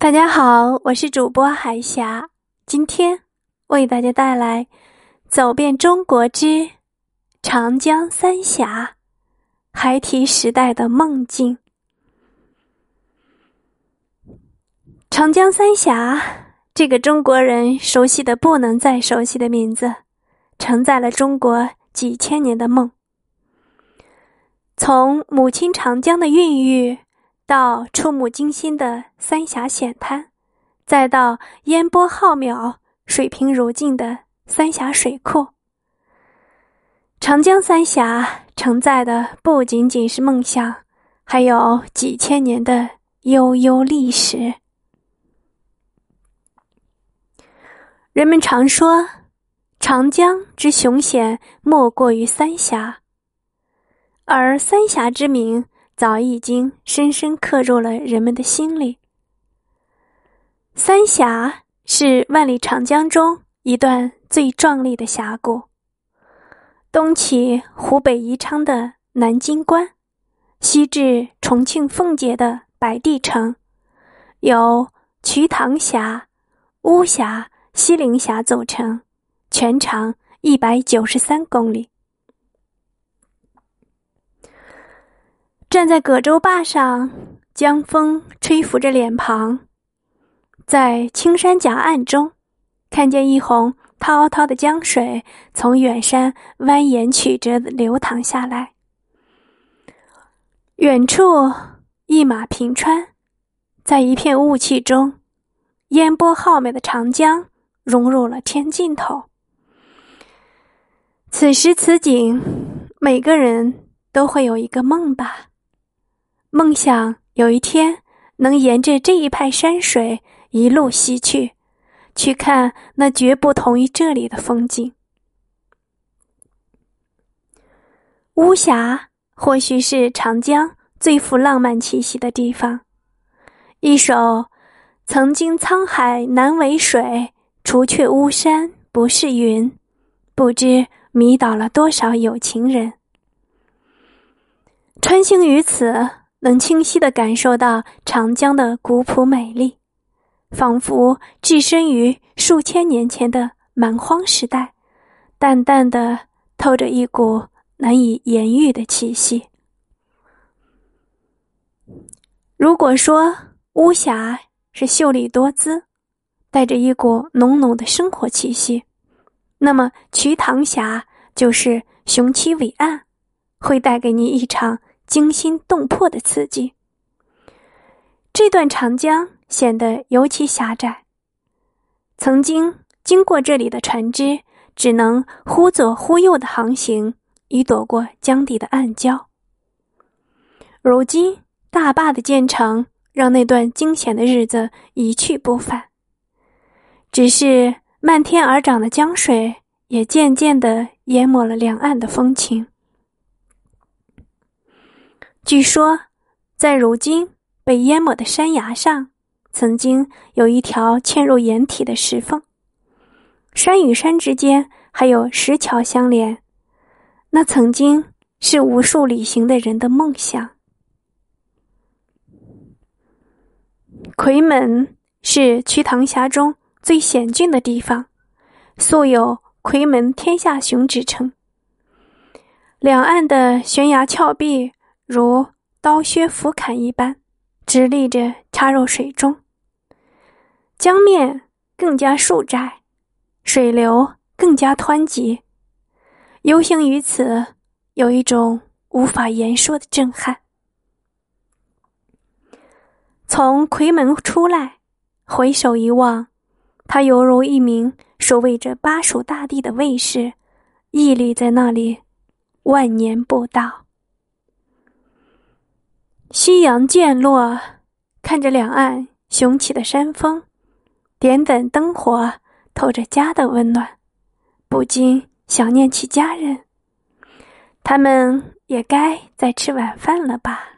大家好，我是主播海霞，今天为大家带来《走遍中国之长江三峡》孩提时代的梦境。长江三峡这个中国人熟悉的不能再熟悉的名字，承载了中国几千年的梦，从母亲长江的孕育。到触目惊心的三峡险滩，再到烟波浩渺、水平如镜的三峡水库，长江三峡承载的不仅仅是梦想，还有几千年的悠悠历史。人们常说，长江之雄险莫过于三峡，而三峡之名。早已经深深刻入了人们的心里。三峡是万里长江中一段最壮丽的峡谷，东起湖北宜昌的南京关，西至重庆奉节的白帝城，由瞿塘峡、巫峡、西陵峡组成，全长一百九十三公里。站在葛洲坝上，江风吹拂着脸庞，在青山夹岸中，看见一泓滔滔的江水从远山蜿蜒曲折的流淌下来。远处一马平川，在一片雾气中，烟波浩渺的长江融入了天尽头。此时此景，每个人都会有一个梦吧。梦想有一天能沿着这一派山水一路西去，去看那绝不同于这里的风景。巫峡或许是长江最富浪漫气息的地方。一首“曾经沧海难为水，除却巫山不是云”，不知迷倒了多少有情人。穿行于此。能清晰的感受到长江的古朴美丽，仿佛置身于数千年前的蛮荒时代，淡淡的透着一股难以言喻的气息。如果说巫峡是秀丽多姿，带着一股浓浓的生活气息，那么瞿塘峡就是雄奇伟岸，会带给你一场。惊心动魄的刺激。这段长江显得尤其狭窄。曾经经过这里的船只只能忽左忽右的航行，以躲过江底的暗礁。如今大坝的建成，让那段惊险的日子一去不返。只是漫天而涨的江水，也渐渐的淹没了两岸的风情。据说，在如今被淹没的山崖上，曾经有一条嵌入岩体的石缝，山与山之间还有石桥相连。那曾经是无数旅行的人的梦想。夔门是瞿塘峡中最险峻的地方，素有“夔门天下雄”之称。两岸的悬崖峭壁。如刀削斧砍一般，直立着插入水中。江面更加竖窄，水流更加湍急。游行于此，有一种无法言说的震撼。从夔门出来，回首一望，他犹如一名守卫着巴蜀大地的卫士，屹立在那里，万年不倒。夕阳渐落，看着两岸雄起的山峰，点点灯火透着家的温暖，不禁想念起家人。他们也该在吃晚饭了吧。